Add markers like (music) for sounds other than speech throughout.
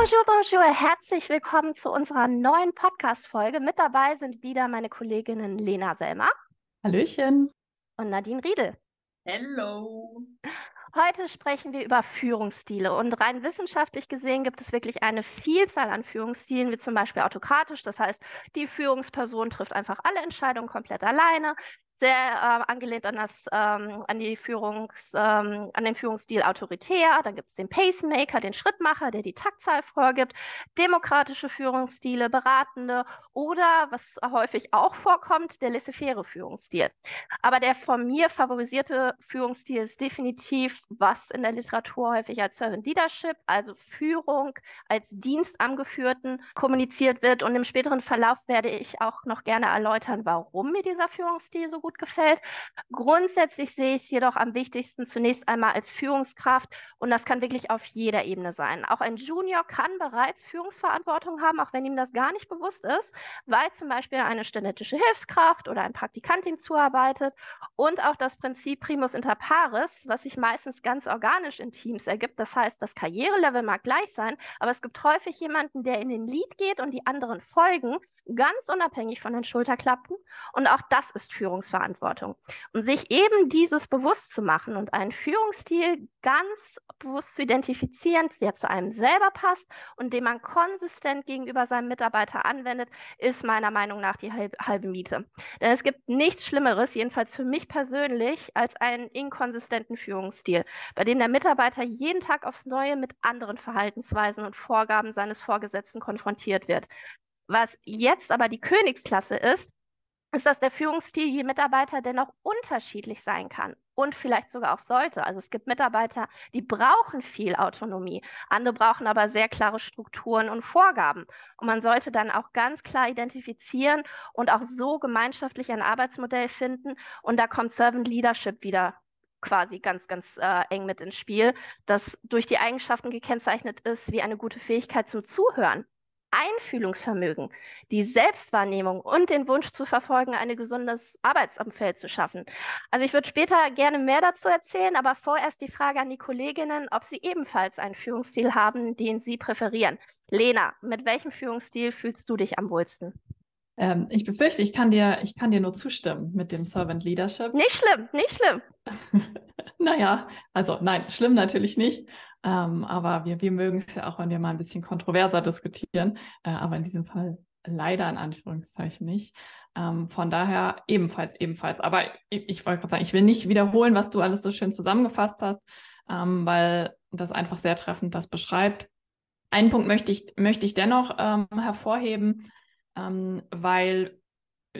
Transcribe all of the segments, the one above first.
Bonjour, bonjour, herzlich willkommen zu unserer neuen Podcast-Folge. Mit dabei sind wieder meine Kolleginnen Lena Selmer. Hallöchen. Und Nadine Riedel. Hello. Heute sprechen wir über Führungsstile und rein wissenschaftlich gesehen gibt es wirklich eine Vielzahl an Führungsstilen, wie zum Beispiel autokratisch. Das heißt, die Führungsperson trifft einfach alle Entscheidungen komplett alleine sehr äh, angelehnt an das, ähm, an die Führungs, ähm, an den Führungsstil autoritär. Dann gibt es den Pacemaker, den Schrittmacher, der die Taktzahl vorgibt, demokratische Führungsstile, beratende oder, was häufig auch vorkommt, der laissez-faire Führungsstil. Aber der von mir favorisierte Führungsstil ist definitiv, was in der Literatur häufig als Servant Leadership, also Führung als Dienst am Geführten kommuniziert wird. Und im späteren Verlauf werde ich auch noch gerne erläutern, warum mir dieser Führungsstil so gut gefällt. Grundsätzlich sehe ich es jedoch am wichtigsten zunächst einmal als Führungskraft und das kann wirklich auf jeder Ebene sein. Auch ein Junior kann bereits Führungsverantwortung haben, auch wenn ihm das gar nicht bewusst ist, weil zum Beispiel eine studentische Hilfskraft oder ein Praktikant ihm zuarbeitet und auch das Prinzip Primus inter pares, was sich meistens ganz organisch in Teams ergibt. Das heißt, das Karrierelevel mag gleich sein, aber es gibt häufig jemanden, der in den Lead geht und die anderen folgen, ganz unabhängig von den Schulterklappen. Und auch das ist Führungsverantwortung. Verantwortung. Und sich eben dieses bewusst zu machen und einen Führungsstil ganz bewusst zu identifizieren, der zu einem selber passt und den man konsistent gegenüber seinem Mitarbeiter anwendet, ist meiner Meinung nach die halbe, halbe Miete. Denn es gibt nichts Schlimmeres, jedenfalls für mich persönlich, als einen inkonsistenten Führungsstil, bei dem der Mitarbeiter jeden Tag aufs Neue mit anderen Verhaltensweisen und Vorgaben seines Vorgesetzten konfrontiert wird. Was jetzt aber die Königsklasse ist, ist, dass der Führungsstil je Mitarbeiter dennoch unterschiedlich sein kann und vielleicht sogar auch sollte. Also es gibt Mitarbeiter, die brauchen viel Autonomie, andere brauchen aber sehr klare Strukturen und Vorgaben. Und man sollte dann auch ganz klar identifizieren und auch so gemeinschaftlich ein Arbeitsmodell finden. Und da kommt Servant Leadership wieder quasi ganz, ganz äh, eng mit ins Spiel, das durch die Eigenschaften gekennzeichnet ist, wie eine gute Fähigkeit zum Zuhören, Einfühlungsvermögen, die Selbstwahrnehmung und den Wunsch zu verfolgen, ein gesundes Arbeitsumfeld zu schaffen. Also ich würde später gerne mehr dazu erzählen, aber vorerst die Frage an die Kolleginnen, ob sie ebenfalls einen Führungsstil haben, den sie präferieren. Lena, mit welchem Führungsstil fühlst du dich am wohlsten? Ähm, ich befürchte, ich kann, dir, ich kann dir nur zustimmen mit dem Servant Leadership. Nicht schlimm, nicht schlimm. (laughs) naja, also nein, schlimm natürlich nicht. Ähm, aber wir, wir mögen es ja auch, wenn wir mal ein bisschen kontroverser diskutieren. Äh, aber in diesem Fall leider in Anführungszeichen nicht. Ähm, von daher ebenfalls, ebenfalls. Aber ich, ich wollte gerade sagen, ich will nicht wiederholen, was du alles so schön zusammengefasst hast, ähm, weil das einfach sehr treffend das beschreibt. Einen Punkt möchte ich, möchte ich dennoch ähm, hervorheben, ähm, weil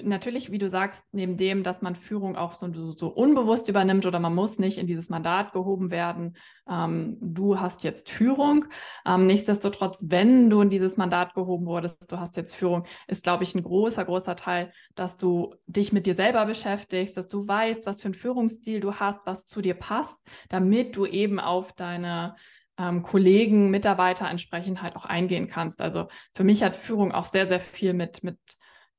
natürlich, wie du sagst, neben dem, dass man Führung auch so, so, unbewusst übernimmt oder man muss nicht in dieses Mandat gehoben werden, ähm, du hast jetzt Führung. Ähm, nichtsdestotrotz, wenn du in dieses Mandat gehoben wurdest, du hast jetzt Führung, ist, glaube ich, ein großer, großer Teil, dass du dich mit dir selber beschäftigst, dass du weißt, was für einen Führungsstil du hast, was zu dir passt, damit du eben auf deine ähm, Kollegen, Mitarbeiter entsprechend halt auch eingehen kannst. Also für mich hat Führung auch sehr, sehr viel mit, mit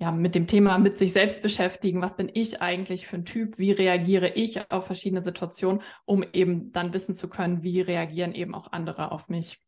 ja, mit dem Thema mit sich selbst beschäftigen. Was bin ich eigentlich für ein Typ? Wie reagiere ich auf verschiedene Situationen, um eben dann wissen zu können, wie reagieren eben auch andere auf mich?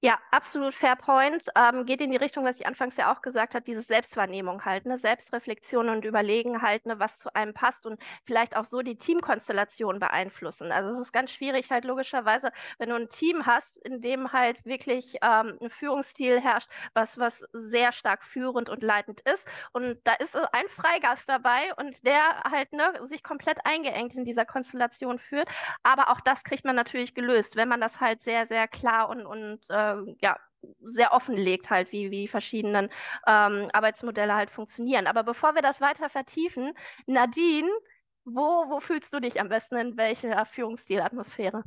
Ja, absolut fair point. Ähm, geht in die Richtung, was ich anfangs ja auch gesagt habe, diese Selbstwahrnehmung halt, ne? Selbstreflexion und Überlegen halt, ne, was zu einem passt und vielleicht auch so die Teamkonstellation beeinflussen. Also es ist ganz schwierig halt logischerweise, wenn du ein Team hast, in dem halt wirklich ähm, ein Führungsstil herrscht, was, was sehr stark führend und leitend ist. Und da ist ein Freigast dabei und der halt ne, sich komplett eingeengt in dieser Konstellation führt. Aber auch das kriegt man natürlich gelöst, wenn man das halt sehr, sehr klar und, und äh, äh, ja, sehr offenlegt halt, wie, wie verschiedenen ähm, Arbeitsmodelle halt funktionieren. Aber bevor wir das weiter vertiefen, Nadine, wo, wo fühlst du dich am besten in welcher Führungsstilatmosphäre?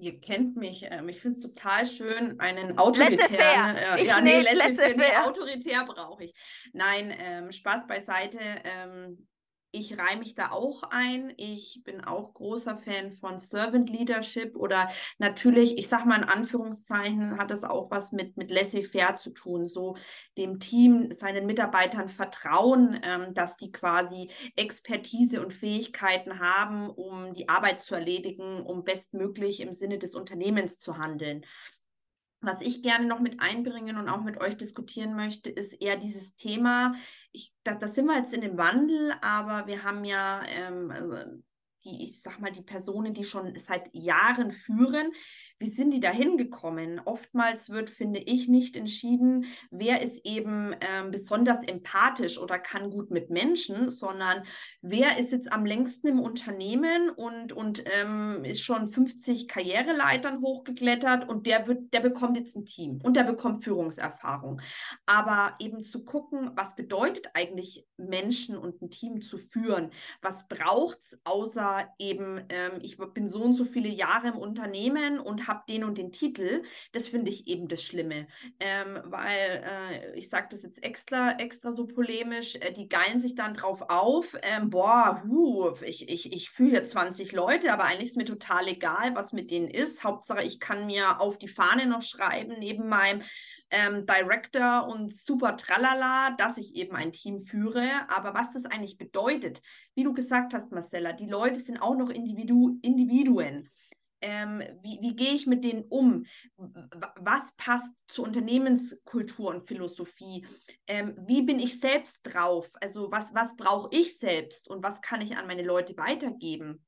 Ihr kennt mich. Ähm, ich finde es total schön, einen autoritären. Äh, ja, nee, laissez-faire. Nee, autoritär brauche ich. Nein, ähm, Spaß beiseite. Ähm, ich reihe mich da auch ein. Ich bin auch großer Fan von Servant Leadership oder natürlich, ich sage mal in Anführungszeichen, hat das auch was mit, mit laissez-faire zu tun. So dem Team, seinen Mitarbeitern vertrauen, ähm, dass die quasi Expertise und Fähigkeiten haben, um die Arbeit zu erledigen, um bestmöglich im Sinne des Unternehmens zu handeln. Was ich gerne noch mit einbringen und auch mit euch diskutieren möchte, ist eher dieses Thema. Ich, da, da sind wir jetzt in dem Wandel, aber wir haben ja ähm, also die, ich sag mal, die Personen, die schon seit Jahren führen, wie sind die da hingekommen? Oftmals wird, finde ich, nicht entschieden, wer ist eben ähm, besonders empathisch oder kann gut mit Menschen, sondern wer ist jetzt am längsten im Unternehmen und, und ähm, ist schon 50 Karriereleitern hochgeklettert und der, wird, der bekommt jetzt ein Team und der bekommt Führungserfahrung. Aber eben zu gucken, was bedeutet eigentlich Menschen und ein Team zu führen? Was braucht es außer eben, ähm, ich bin so und so viele Jahre im Unternehmen und habe den und den Titel, das finde ich eben das Schlimme. Ähm, weil, äh, ich sage das jetzt extra, extra so polemisch, äh, die geilen sich dann drauf auf, ähm, boah, hu, ich, ich, ich fühle hier 20 Leute, aber eigentlich ist mir total egal, was mit denen ist. Hauptsache, ich kann mir auf die Fahne noch schreiben, neben meinem ähm, Director und super tralala, dass ich eben ein Team führe. Aber was das eigentlich bedeutet, wie du gesagt hast, Marcella, die Leute sind auch noch Individu Individuen ähm, wie, wie gehe ich mit denen um? Was passt zur Unternehmenskultur und Philosophie? Ähm, wie bin ich selbst drauf? Also was, was brauche ich selbst und was kann ich an meine Leute weitergeben?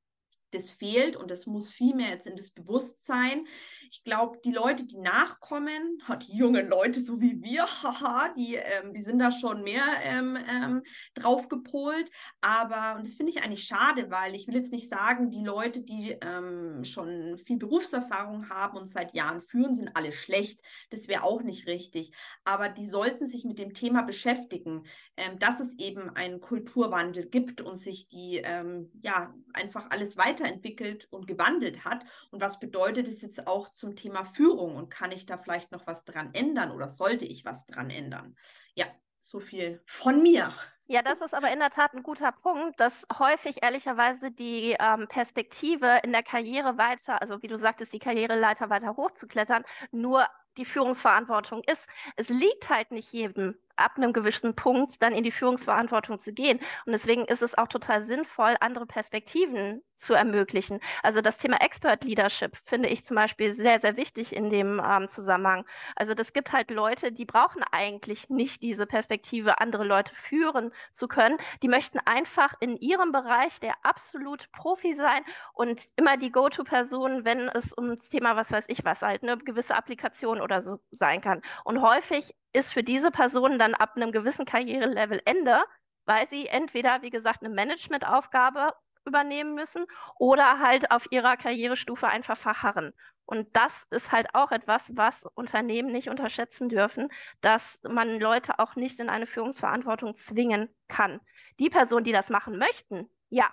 das fehlt und das muss viel mehr jetzt in das Bewusstsein. Ich glaube, die Leute, die nachkommen, die jungen Leute, so wie wir, (laughs) haha, die, ähm, die sind da schon mehr ähm, ähm, drauf gepolt. Aber, und das finde ich eigentlich schade, weil ich will jetzt nicht sagen, die Leute, die ähm, schon viel Berufserfahrung haben und seit Jahren führen, sind alle schlecht. Das wäre auch nicht richtig. Aber die sollten sich mit dem Thema beschäftigen, ähm, dass es eben einen Kulturwandel gibt und sich die, ähm, ja, einfach alles weiter weiterentwickelt und gewandelt hat. Und was bedeutet es jetzt auch zum Thema Führung? Und kann ich da vielleicht noch was dran ändern oder sollte ich was dran ändern? Ja, so viel von mir. Ja, das ist aber in der Tat ein guter Punkt, dass häufig ehrlicherweise die ähm, Perspektive in der Karriere weiter, also wie du sagtest, die Karriereleiter weiter hochzuklettern, nur die Führungsverantwortung ist. Es liegt halt nicht jedem ab einem gewissen Punkt dann in die Führungsverantwortung zu gehen. Und deswegen ist es auch total sinnvoll, andere Perspektiven zu ermöglichen. Also das Thema Expert Leadership finde ich zum Beispiel sehr, sehr wichtig in dem ähm, Zusammenhang. Also das gibt halt Leute, die brauchen eigentlich nicht diese Perspektive, andere Leute führen zu können. Die möchten einfach in ihrem Bereich der absolut Profi sein und immer die Go-To-Person, wenn es um das Thema, was weiß ich was, halt eine gewisse Applikation oder so sein kann. Und häufig ist für diese Person dann ab einem gewissen Karrierelevel Ende, weil sie entweder, wie gesagt, eine Managementaufgabe übernehmen müssen oder halt auf ihrer Karrierestufe einfach verharren. Und das ist halt auch etwas, was Unternehmen nicht unterschätzen dürfen, dass man Leute auch nicht in eine Führungsverantwortung zwingen kann. Die Personen, die das machen möchten, ja,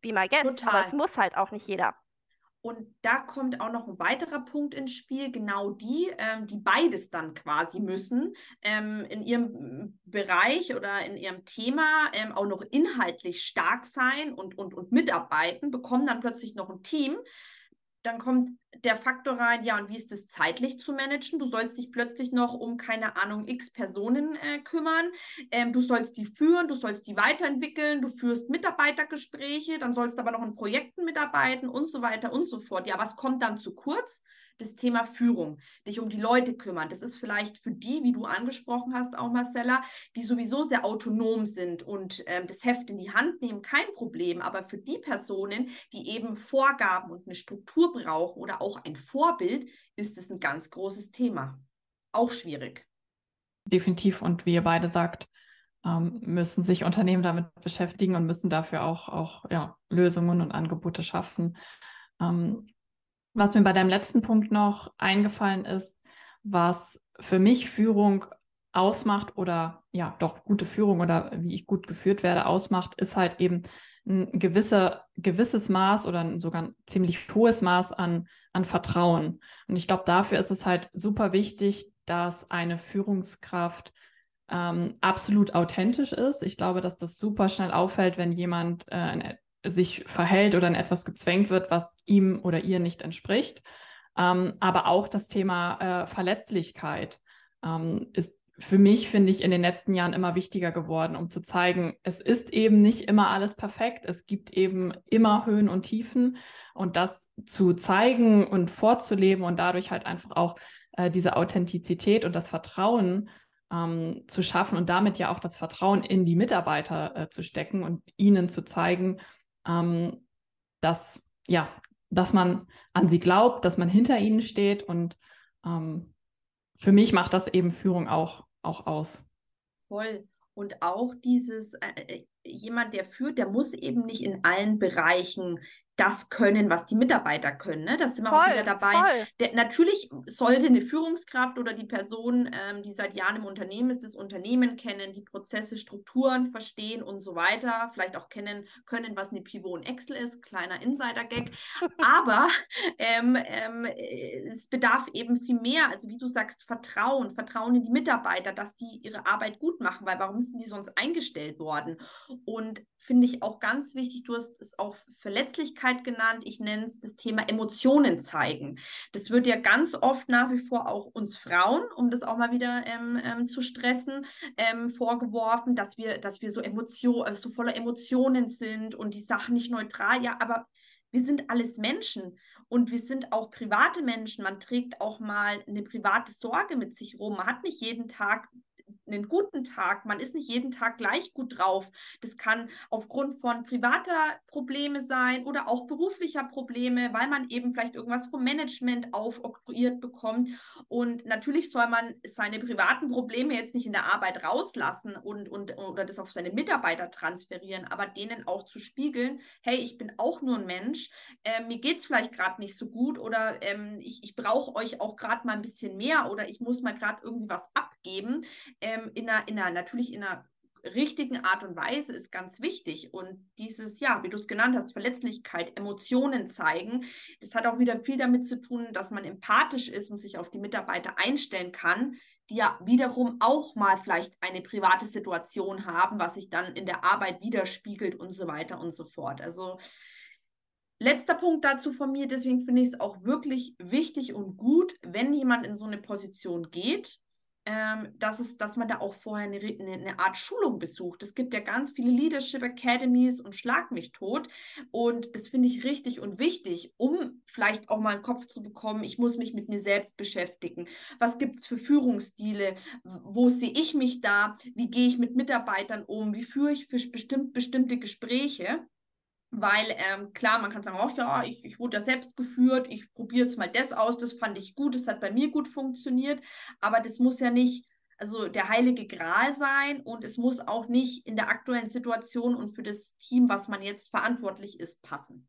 be my guest, Total. aber es muss halt auch nicht jeder. Und da kommt auch noch ein weiterer Punkt ins Spiel, genau die, ähm, die beides dann quasi müssen, ähm, in ihrem Bereich oder in ihrem Thema ähm, auch noch inhaltlich stark sein und, und, und mitarbeiten, bekommen dann plötzlich noch ein Team, dann kommt der Faktor rein, ja, und wie ist es zeitlich zu managen? Du sollst dich plötzlich noch um, keine Ahnung, x Personen äh, kümmern. Ähm, du sollst die führen, du sollst die weiterentwickeln, du führst Mitarbeitergespräche, dann sollst du aber noch in Projekten mitarbeiten und so weiter und so fort. Ja, was kommt dann zu kurz? Das Thema Führung, dich um die Leute kümmern. Das ist vielleicht für die, wie du angesprochen hast, auch Marcella, die sowieso sehr autonom sind und ähm, das Heft in die Hand nehmen, kein Problem. Aber für die Personen, die eben Vorgaben und eine Struktur brauchen oder auch ein Vorbild, ist es ein ganz großes Thema. Auch schwierig. Definitiv. Und wie ihr beide sagt, ähm, müssen sich Unternehmen damit beschäftigen und müssen dafür auch, auch ja, Lösungen und Angebote schaffen. Ähm, was mir bei deinem letzten Punkt noch eingefallen ist, was für mich Führung ausmacht oder ja, doch gute Führung oder wie ich gut geführt werde ausmacht, ist halt eben ein gewisser, gewisses Maß oder sogar ein ziemlich hohes Maß an, an Vertrauen. Und ich glaube, dafür ist es halt super wichtig, dass eine Führungskraft ähm, absolut authentisch ist. Ich glaube, dass das super schnell auffällt, wenn jemand äh, sich verhält oder in etwas gezwängt wird, was ihm oder ihr nicht entspricht. Ähm, aber auch das Thema äh, Verletzlichkeit ähm, ist für mich, finde ich, in den letzten Jahren immer wichtiger geworden, um zu zeigen, es ist eben nicht immer alles perfekt. Es gibt eben immer Höhen und Tiefen und das zu zeigen und vorzuleben und dadurch halt einfach auch äh, diese Authentizität und das Vertrauen ähm, zu schaffen und damit ja auch das Vertrauen in die Mitarbeiter äh, zu stecken und ihnen zu zeigen, ähm, dass, ja, dass man an sie glaubt, dass man hinter ihnen steht und ähm, für mich macht das eben Führung auch, auch aus. Voll. Und auch dieses, äh, äh jemand, der führt, der muss eben nicht in allen Bereichen das können, was die Mitarbeiter können. Ne? Da sind wir auch wieder dabei. Der, natürlich sollte eine Führungskraft oder die Person, ähm, die seit Jahren im Unternehmen ist, das Unternehmen kennen, die Prozesse, Strukturen verstehen und so weiter. Vielleicht auch kennen können, was eine Pivot und Excel ist. Kleiner Insider-Gag. (laughs) Aber ähm, ähm, es bedarf eben viel mehr. Also wie du sagst, Vertrauen. Vertrauen in die Mitarbeiter, dass die ihre Arbeit gut machen. Weil warum sind die sonst eingestellt worden? Und finde ich auch ganz wichtig, du hast es auch Verletzlichkeit genannt, ich nenne es das Thema Emotionen zeigen. Das wird ja ganz oft nach wie vor auch uns Frauen, um das auch mal wieder ähm, ähm, zu stressen, ähm, vorgeworfen, dass wir, dass wir so, Emotion, äh, so voller Emotionen sind und die Sachen nicht neutral, ja, aber wir sind alles Menschen und wir sind auch private Menschen. Man trägt auch mal eine private Sorge mit sich rum. Man hat nicht jeden Tag einen guten Tag. Man ist nicht jeden Tag gleich gut drauf. Das kann aufgrund von privater Probleme sein oder auch beruflicher Probleme, weil man eben vielleicht irgendwas vom Management aufoktroyiert bekommt. Und natürlich soll man seine privaten Probleme jetzt nicht in der Arbeit rauslassen und, und oder das auf seine Mitarbeiter transferieren, aber denen auch zu spiegeln, hey, ich bin auch nur ein Mensch, äh, mir geht es vielleicht gerade nicht so gut oder ähm, ich, ich brauche euch auch gerade mal ein bisschen mehr oder ich muss mal gerade irgendwie was abgeben. Ähm, in einer, in einer, natürlich in einer richtigen Art und Weise ist ganz wichtig. Und dieses, ja, wie du es genannt hast, Verletzlichkeit, Emotionen zeigen, das hat auch wieder viel damit zu tun, dass man empathisch ist und sich auf die Mitarbeiter einstellen kann, die ja wiederum auch mal vielleicht eine private Situation haben, was sich dann in der Arbeit widerspiegelt und so weiter und so fort. Also Letzter Punkt dazu von mir, deswegen finde ich es auch wirklich wichtig und gut, wenn jemand in so eine Position geht, ähm, dass, es, dass man da auch vorher eine, eine, Art Schulung besucht. Es gibt ja ganz viele Leadership Academies und Schlag mich tot. Und das finde ich richtig und wichtig, um vielleicht auch mal einen Kopf zu bekommen, ich muss mich mit mir selbst beschäftigen. Was gibt es für Führungsstile? Wo sehe ich mich da? Wie gehe ich mit Mitarbeitern um? Wie führe ich für bestimmt, bestimmte Gespräche? Weil ähm, klar, man kann sagen, oh ja, ich, ich wurde ja selbst geführt, ich probiere jetzt mal das aus, das fand ich gut, das hat bei mir gut funktioniert, aber das muss ja nicht also der heilige Gral sein und es muss auch nicht in der aktuellen Situation und für das Team, was man jetzt verantwortlich ist, passen.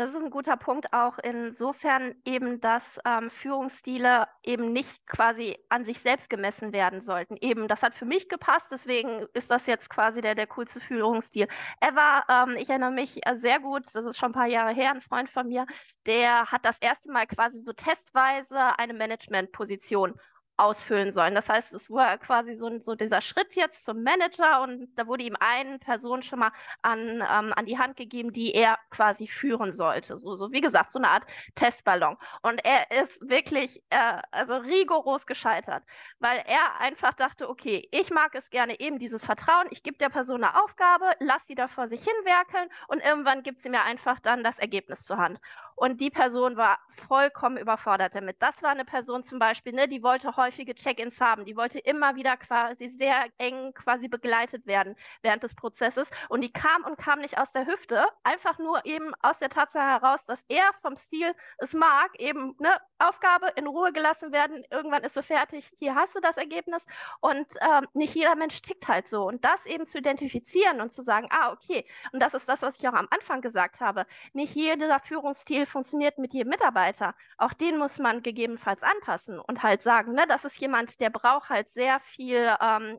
Das ist ein guter Punkt auch insofern eben, dass ähm, Führungsstile eben nicht quasi an sich selbst gemessen werden sollten. Eben, das hat für mich gepasst, deswegen ist das jetzt quasi der, der coolste Führungsstil ever. Ähm, ich erinnere mich äh, sehr gut, das ist schon ein paar Jahre her, ein Freund von mir, der hat das erste Mal quasi so testweise eine Managementposition ausfüllen sollen. Das heißt, es war quasi so, so dieser Schritt jetzt zum Manager und da wurde ihm eine Person schon mal an, ähm, an die Hand gegeben, die er quasi führen sollte. So, so wie gesagt, so eine Art Testballon. Und er ist wirklich äh, also rigoros gescheitert, weil er einfach dachte, okay, ich mag es gerne eben dieses Vertrauen, ich gebe der Person eine Aufgabe, lass sie da vor sich hinwerkeln und irgendwann gibt sie mir einfach dann das Ergebnis zur Hand. Und die Person war vollkommen überfordert damit. Das war eine Person zum Beispiel, ne, die wollte häufige Check-ins haben, die wollte immer wieder quasi sehr eng quasi begleitet werden während des Prozesses. Und die kam und kam nicht aus der Hüfte, einfach nur eben aus der Tatsache heraus, dass er vom Stil es mag, eben ne, Aufgabe in Ruhe gelassen werden, irgendwann ist sie fertig, hier hast du das Ergebnis. Und ähm, nicht jeder Mensch tickt halt so. Und das eben zu identifizieren und zu sagen, ah, okay, und das ist das, was ich auch am Anfang gesagt habe, nicht jeder Führungsstil funktioniert mit jedem Mitarbeiter. Auch den muss man gegebenenfalls anpassen und halt sagen, ne, das ist jemand, der braucht halt sehr viel ähm,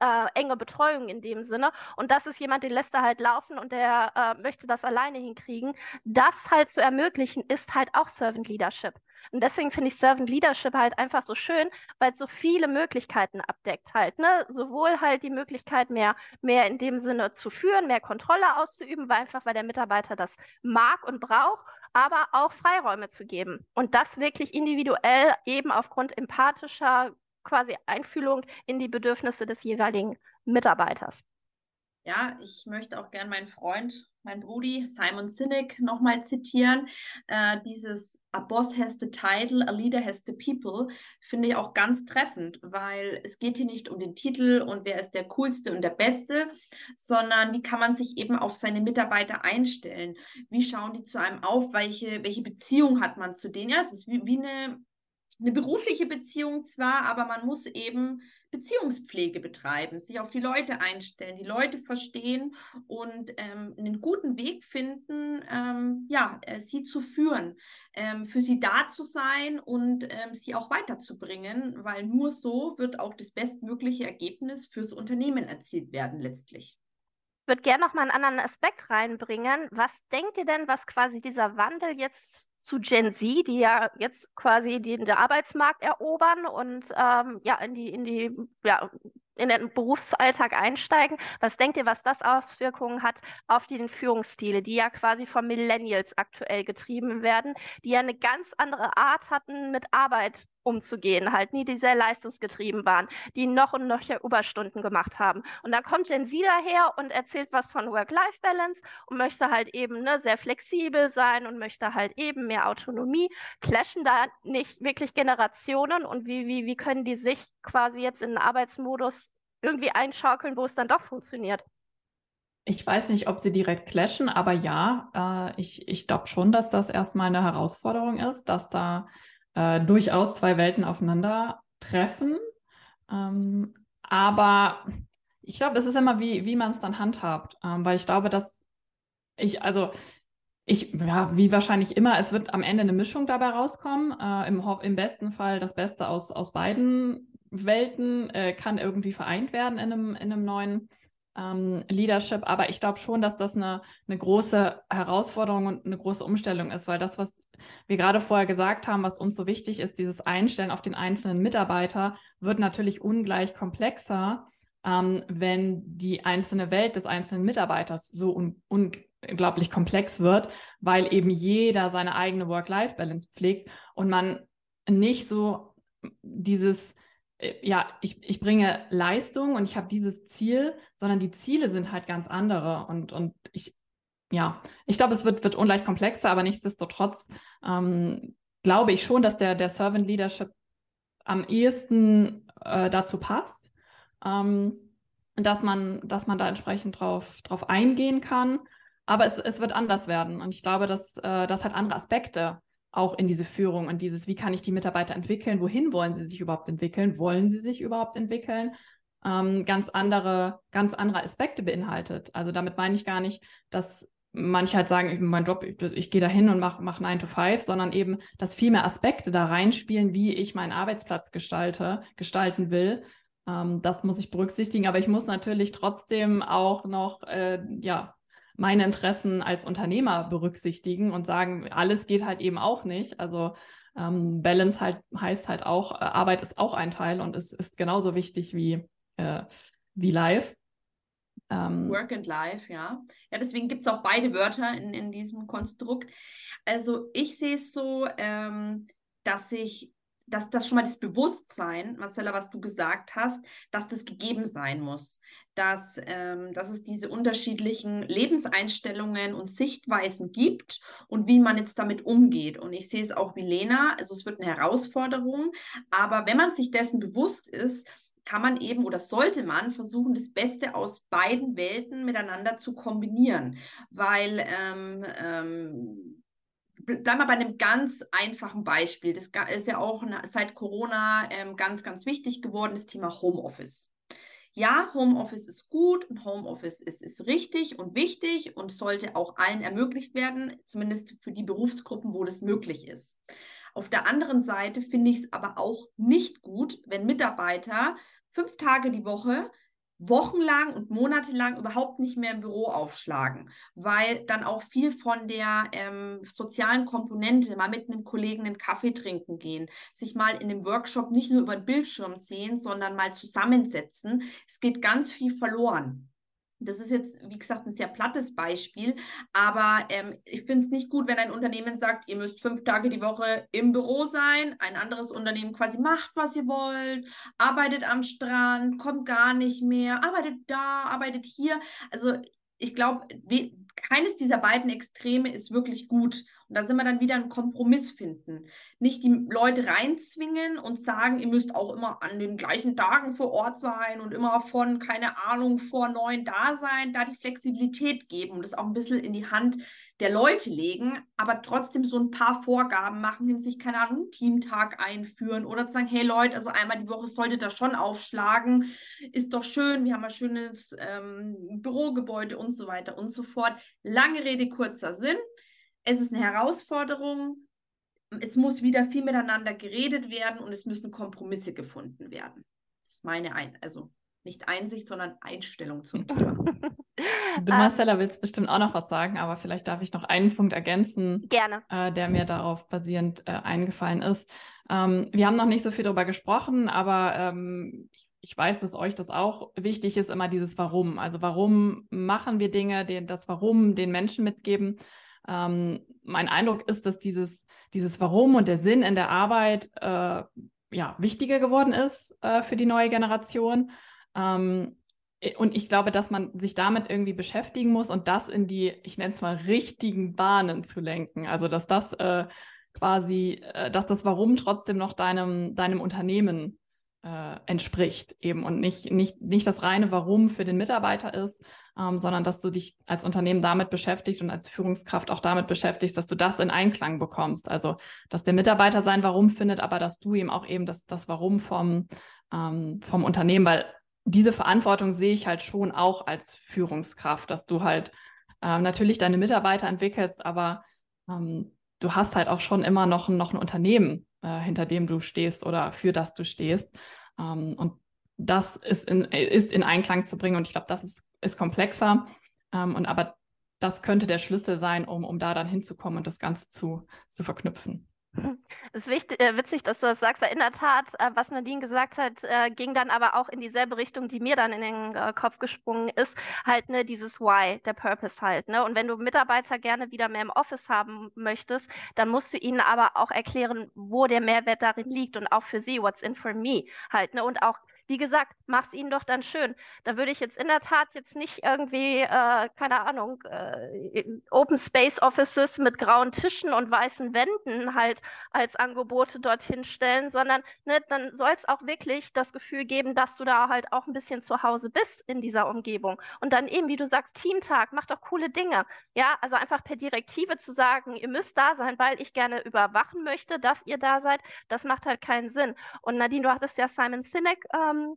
äh, enge Betreuung in dem Sinne. Und das ist jemand, den lässt er halt laufen und der äh, möchte das alleine hinkriegen. Das halt zu ermöglichen, ist halt auch Servant Leadership. Und deswegen finde ich Servant Leadership halt einfach so schön, weil es so viele Möglichkeiten abdeckt halt. Ne? Sowohl halt die Möglichkeit, mehr, mehr in dem Sinne zu führen, mehr Kontrolle auszuüben, weil einfach, weil der Mitarbeiter das mag und braucht, aber auch Freiräume zu geben. Und das wirklich individuell eben aufgrund empathischer quasi Einfühlung in die Bedürfnisse des jeweiligen Mitarbeiters. Ja, ich möchte auch gern meinen Freund, mein Brudi Simon Sinek nochmal zitieren. Äh, dieses A boss has the title, a leader has the people, finde ich auch ganz treffend, weil es geht hier nicht um den Titel und wer ist der coolste und der beste, sondern wie kann man sich eben auf seine Mitarbeiter einstellen? Wie schauen die zu einem auf? Welche, welche Beziehung hat man zu denen? Ja, es ist wie, wie eine eine berufliche Beziehung zwar, aber man muss eben Beziehungspflege betreiben, sich auf die Leute einstellen, die Leute verstehen und ähm, einen guten Weg finden, ähm, ja, äh, sie zu führen, ähm, für sie da zu sein und ähm, sie auch weiterzubringen, weil nur so wird auch das bestmögliche Ergebnis fürs Unternehmen erzielt werden letztlich würde gerne noch mal einen anderen Aspekt reinbringen. Was denkt ihr denn, was quasi dieser Wandel jetzt zu Gen Z, die ja jetzt quasi den Arbeitsmarkt erobern und ähm, ja in die in die ja in den Berufsalltag einsteigen. Was denkt ihr, was das Auswirkungen hat auf die Führungsstile, die ja quasi von Millennials aktuell getrieben werden, die ja eine ganz andere Art hatten, mit Arbeit umzugehen, halt nie, die sehr leistungsgetrieben waren, die noch und noch Überstunden gemacht haben. Und dann kommt Gen Z daher und erzählt was von Work-Life-Balance und möchte halt eben ne, sehr flexibel sein und möchte halt eben mehr Autonomie. Clashen da nicht wirklich Generationen und wie, wie, wie können die sich quasi jetzt in den Arbeitsmodus irgendwie einschaukeln, wo es dann doch funktioniert? Ich weiß nicht, ob sie direkt clashen, aber ja, äh, ich, ich glaube schon, dass das erstmal eine Herausforderung ist, dass da äh, durchaus zwei Welten aufeinandertreffen. Ähm, aber ich glaube, es ist immer, wie, wie man es dann handhabt, ähm, weil ich glaube, dass ich, also ich, ja, wie wahrscheinlich immer, es wird am Ende eine Mischung dabei rauskommen. Äh, im, Im besten Fall das Beste aus, aus beiden Welten äh, kann irgendwie vereint werden in einem, in einem neuen ähm, Leadership. Aber ich glaube schon, dass das eine, eine große Herausforderung und eine große Umstellung ist, weil das, was wir gerade vorher gesagt haben, was uns so wichtig ist, dieses Einstellen auf den einzelnen Mitarbeiter, wird natürlich ungleich komplexer, ähm, wenn die einzelne Welt des einzelnen Mitarbeiters so un unglaublich komplex wird, weil eben jeder seine eigene Work-Life-Balance pflegt und man nicht so dieses ja, ich, ich bringe Leistung und ich habe dieses Ziel, sondern die Ziele sind halt ganz andere. Und, und ich, ja, ich glaube, es wird, wird ungleich komplexer, aber nichtsdestotrotz ähm, glaube ich schon, dass der, der Servant Leadership am ehesten äh, dazu passt, ähm, dass, man, dass man da entsprechend drauf, drauf eingehen kann. Aber es, es wird anders werden. Und ich glaube, dass äh, das halt andere Aspekte auch in diese Führung und dieses, wie kann ich die Mitarbeiter entwickeln, wohin wollen sie sich überhaupt entwickeln, wollen sie sich überhaupt entwickeln, ähm, ganz andere, ganz andere Aspekte beinhaltet. Also damit meine ich gar nicht, dass manche halt sagen, ich, mein Job, ich, ich gehe da hin und mache mach 9 to 5, sondern eben, dass viel mehr Aspekte da reinspielen, wie ich meinen Arbeitsplatz gestalte, gestalten will. Ähm, das muss ich berücksichtigen, aber ich muss natürlich trotzdem auch noch, äh, ja, meine Interessen als Unternehmer berücksichtigen und sagen, alles geht halt eben auch nicht. Also ähm, Balance halt heißt halt auch, äh, Arbeit ist auch ein Teil und es ist genauso wichtig wie, äh, wie Live. Ähm, Work and Life, ja. Ja, deswegen gibt es auch beide Wörter in, in diesem Konstrukt. Also ich sehe es so, ähm, dass ich dass das schon mal das Bewusstsein, Marcella, was du gesagt hast, dass das gegeben sein muss, dass, ähm, dass es diese unterschiedlichen Lebenseinstellungen und Sichtweisen gibt und wie man jetzt damit umgeht. Und ich sehe es auch wie Lena, also es wird eine Herausforderung, aber wenn man sich dessen bewusst ist, kann man eben oder sollte man versuchen, das Beste aus beiden Welten miteinander zu kombinieren, weil ähm, ähm, bleiben wir bei einem ganz einfachen Beispiel. Das ist ja auch seit Corona ähm, ganz, ganz wichtig geworden, das Thema Homeoffice. Ja, Homeoffice ist gut und Homeoffice ist, ist richtig und wichtig und sollte auch allen ermöglicht werden, zumindest für die Berufsgruppen, wo das möglich ist. Auf der anderen Seite finde ich es aber auch nicht gut, wenn Mitarbeiter fünf Tage die Woche wochenlang und monatelang überhaupt nicht mehr im Büro aufschlagen, weil dann auch viel von der ähm, sozialen Komponente, mal mit einem Kollegen einen Kaffee trinken gehen, sich mal in einem Workshop nicht nur über den Bildschirm sehen, sondern mal zusammensetzen. Es geht ganz viel verloren. Das ist jetzt, wie gesagt, ein sehr plattes Beispiel, aber ähm, ich finde es nicht gut, wenn ein Unternehmen sagt, ihr müsst fünf Tage die Woche im Büro sein, ein anderes Unternehmen quasi macht, was ihr wollt, arbeitet am Strand, kommt gar nicht mehr, arbeitet da, arbeitet hier. Also ich glaube, keines dieser beiden Extreme ist wirklich gut. Und da sind wir dann wieder einen Kompromiss finden. Nicht die Leute reinzwingen und sagen, ihr müsst auch immer an den gleichen Tagen vor Ort sein und immer von, keine Ahnung, vor neun da sein, da die Flexibilität geben und das auch ein bisschen in die Hand der Leute legen, aber trotzdem so ein paar Vorgaben machen, hinsichtlich, keine Ahnung, einen Teamtag einführen oder zu sagen, hey Leute, also einmal die Woche solltet ihr schon aufschlagen, ist doch schön, wir haben ein schönes ähm, Bürogebäude und so weiter und so fort. Lange Rede, kurzer Sinn. Es ist eine Herausforderung. Es muss wieder viel miteinander geredet werden und es müssen Kompromisse gefunden werden. Das ist meine, Ein also nicht Einsicht, sondern Einstellung zum Thema. (laughs) Du, Marcella, willst bestimmt auch noch was sagen, aber vielleicht darf ich noch einen Punkt ergänzen, Gerne. Äh, der mir darauf basierend äh, eingefallen ist. Ähm, wir haben noch nicht so viel darüber gesprochen, aber ähm, ich, ich, weiß, dass euch das auch wichtig ist, immer dieses Warum. Also warum machen wir Dinge, den, das Warum den Menschen mitgeben. Ähm, mein Eindruck ist, dass dieses, dieses Warum und der Sinn in der Arbeit äh, ja, wichtiger geworden ist äh, für die neue Generation. Ähm, und ich glaube, dass man sich damit irgendwie beschäftigen muss und das in die, ich nenne es mal, richtigen Bahnen zu lenken. Also, dass das äh, quasi, äh, dass das Warum trotzdem noch deinem, deinem Unternehmen äh, entspricht eben und nicht, nicht, nicht das reine Warum für den Mitarbeiter ist, ähm, sondern dass du dich als Unternehmen damit beschäftigst und als Führungskraft auch damit beschäftigst, dass du das in Einklang bekommst. Also, dass der Mitarbeiter sein Warum findet, aber dass du ihm auch eben das, das Warum vom, ähm, vom Unternehmen, weil diese Verantwortung sehe ich halt schon auch als Führungskraft, dass du halt ähm, natürlich deine Mitarbeiter entwickelst, aber ähm, du hast halt auch schon immer noch, noch ein Unternehmen, äh, hinter dem du stehst oder für das du stehst. Ähm, und das ist in, ist in Einklang zu bringen. Und ich glaube, das ist, ist komplexer. Ähm, und aber das könnte der Schlüssel sein, um, um da dann hinzukommen und das Ganze zu, zu verknüpfen. Es ist wichtig, äh, witzig, dass du das sagst, weil in der Tat, äh, was Nadine gesagt hat, äh, ging dann aber auch in dieselbe Richtung, die mir dann in den äh, Kopf gesprungen ist, halt ne, dieses Why, der Purpose halt. Ne? Und wenn du Mitarbeiter gerne wieder mehr im Office haben möchtest, dann musst du ihnen aber auch erklären, wo der Mehrwert darin liegt und auch für sie, what's in for me halt. Ne? Und auch wie gesagt, mach's ihnen doch dann schön. Da würde ich jetzt in der Tat jetzt nicht irgendwie, äh, keine Ahnung, äh, Open Space Offices mit grauen Tischen und weißen Wänden halt als Angebote dorthin stellen, sondern ne, dann soll es auch wirklich das Gefühl geben, dass du da halt auch ein bisschen zu Hause bist in dieser Umgebung. Und dann eben, wie du sagst, Teamtag, mach doch coole Dinge. Ja, also einfach per Direktive zu sagen, ihr müsst da sein, weil ich gerne überwachen möchte, dass ihr da seid, das macht halt keinen Sinn. Und Nadine, du hattest ja Simon Sinek ähm, ähm,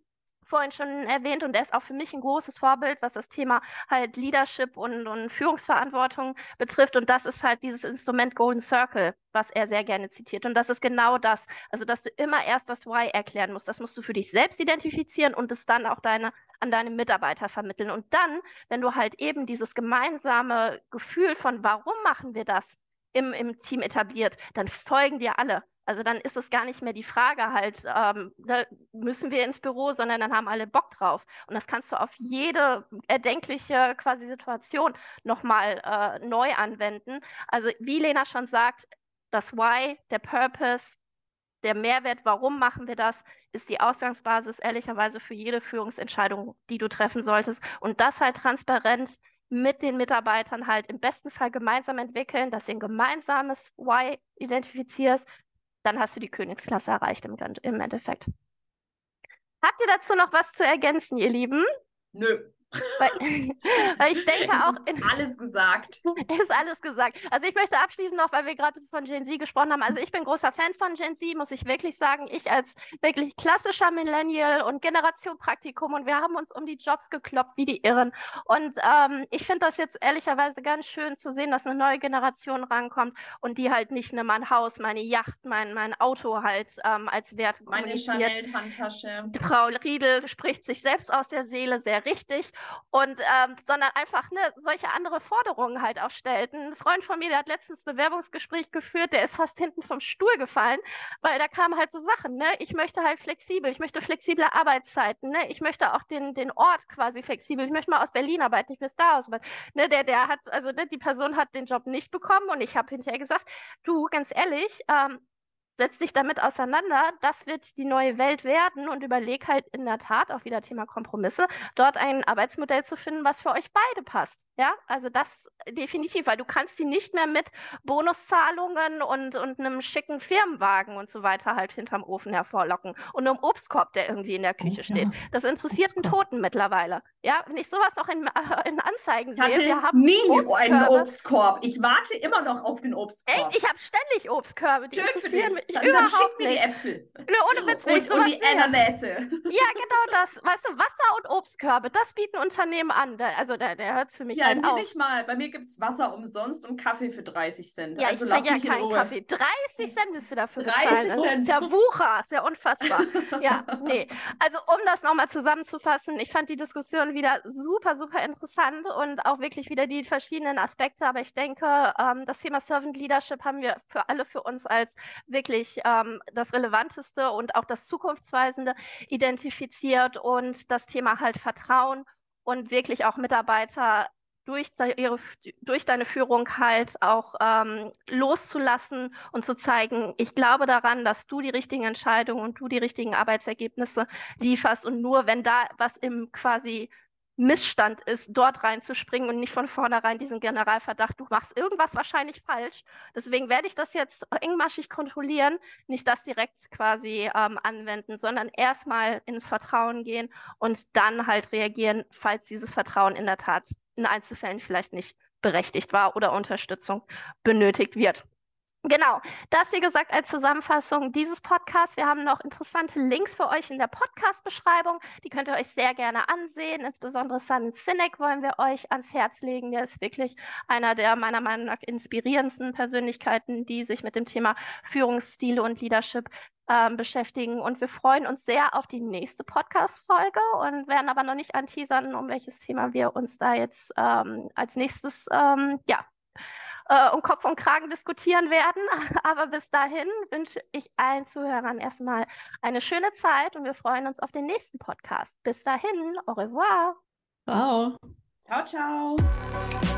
vorhin schon erwähnt und er ist auch für mich ein großes Vorbild, was das Thema halt Leadership und, und Führungsverantwortung betrifft. Und das ist halt dieses Instrument Golden Circle, was er sehr gerne zitiert. Und das ist genau das. Also, dass du immer erst das Why erklären musst. Das musst du für dich selbst identifizieren und es dann auch deine, an deine Mitarbeiter vermitteln. Und dann, wenn du halt eben dieses gemeinsame Gefühl von, warum machen wir das, im, im Team etabliert, dann folgen dir alle. Also dann ist es gar nicht mehr die Frage halt, ähm, müssen wir ins Büro, sondern dann haben alle Bock drauf. Und das kannst du auf jede erdenkliche quasi Situation nochmal äh, neu anwenden. Also wie Lena schon sagt, das Why, der Purpose, der Mehrwert, warum machen wir das, ist die Ausgangsbasis ehrlicherweise für jede Führungsentscheidung, die du treffen solltest. Und das halt transparent mit den Mitarbeitern halt im besten Fall gemeinsam entwickeln, dass ihr ein gemeinsames Why identifizierst, dann hast du die Königsklasse erreicht im, im Endeffekt. Habt ihr dazu noch was zu ergänzen, ihr Lieben? Nö. Weil, (laughs) weil ich denke auch. Ist alles gesagt. (laughs) Ist alles gesagt. Also ich möchte abschließen noch, weil wir gerade von Gen Z gesprochen haben. Also ich bin großer Fan von Gen Z, muss ich wirklich sagen. Ich als wirklich klassischer Millennial und Generation Praktikum und wir haben uns um die Jobs gekloppt wie die Irren. Und ähm, ich finde das jetzt ehrlicherweise ganz schön zu sehen, dass eine neue Generation rankommt und die halt nicht ne, mein Haus, meine Yacht, mein, mein Auto halt ähm, als Wert Meine Chanel-Handtasche. Frau Riedel spricht sich selbst aus der Seele, sehr richtig. Und ähm, sondern einfach ne, solche andere Forderungen halt auch stellt. Ein Freund von mir, der hat letztens Bewerbungsgespräch geführt, der ist fast hinten vom Stuhl gefallen, weil da kamen halt so Sachen, ne? Ich möchte halt flexibel, ich möchte flexible Arbeitszeiten, ne? Ich möchte auch den, den Ort quasi flexibel, ich möchte mal aus Berlin arbeiten, ich will da aus. Ne, der, der hat, also ne, die Person hat den Job nicht bekommen und ich habe hinterher gesagt, du, ganz ehrlich, ähm, setz dich damit auseinander, das wird die neue Welt werden und überleg halt in der Tat, auch wieder Thema Kompromisse, dort ein Arbeitsmodell zu finden, was für euch beide passt. Ja, also das definitiv, weil du kannst die nicht mehr mit Bonuszahlungen und, und einem schicken Firmenwagen und so weiter halt hinterm Ofen hervorlocken und einem Obstkorb, der irgendwie in der Küche oh, steht. Ja. Das interessiert einen Toten mittlerweile. Ja, wenn ich sowas noch in, äh, in Anzeigen ich sehe, wir haben nie einen Obstkorb. Ich warte immer noch auf den Obstkorb. Echt? Ich habe ständig Obstkörbe. Die Schön für dich. Mich dann, überhaupt dann schick mir die Äpfel. Ne, ohne Witz. Und, und die Ananäse. Ja, genau das. Weißt du, Wasser und Obstkörbe, das bieten Unternehmen an. Also der, der hört es für mich ja, halt auf. Ja, nicht mal. Bei mir gibt es Wasser umsonst und Kaffee für 30 Cent. Ja, also ich trinke ja keinen Kaffee. 30 Cent müsst ihr dafür 30 bezahlen. Cent. Das ist ja Wucher. Ist ja unfassbar. (laughs) ja, nee. Also um das nochmal zusammenzufassen, ich fand die Diskussion wieder super, super interessant und auch wirklich wieder die verschiedenen Aspekte. Aber ich denke, ähm, das Thema Servant Leadership haben wir für alle für uns als wirklich ähm, das Relevanteste und auch das Zukunftsweisende identifiziert und das Thema halt Vertrauen und wirklich auch Mitarbeiter durch, ihre, durch deine Führung halt auch ähm, loszulassen und zu zeigen, ich glaube daran, dass du die richtigen Entscheidungen und du die richtigen Arbeitsergebnisse lieferst und nur wenn da was im quasi Missstand ist, dort reinzuspringen und nicht von vornherein diesen Generalverdacht, du machst irgendwas wahrscheinlich falsch. Deswegen werde ich das jetzt engmaschig kontrollieren, nicht das direkt quasi ähm, anwenden, sondern erstmal ins Vertrauen gehen und dann halt reagieren, falls dieses Vertrauen in der Tat in Einzelfällen vielleicht nicht berechtigt war oder Unterstützung benötigt wird. Genau, das wie gesagt als Zusammenfassung dieses Podcasts. Wir haben noch interessante Links für euch in der Podcast-Beschreibung. Die könnt ihr euch sehr gerne ansehen. Insbesondere Simon Sinek wollen wir euch ans Herz legen. Der ist wirklich einer der meiner Meinung nach inspirierendsten Persönlichkeiten, die sich mit dem Thema Führungsstile und Leadership ähm, beschäftigen. Und wir freuen uns sehr auf die nächste Podcast-Folge und werden aber noch nicht anteasern, um welches Thema wir uns da jetzt ähm, als nächstes ähm, ja, äh, um Kopf und Kragen diskutieren werden. (laughs) Aber bis dahin wünsche ich allen Zuhörern erstmal eine schöne Zeit und wir freuen uns auf den nächsten Podcast. Bis dahin, au revoir. Ciao. Ciao, ciao.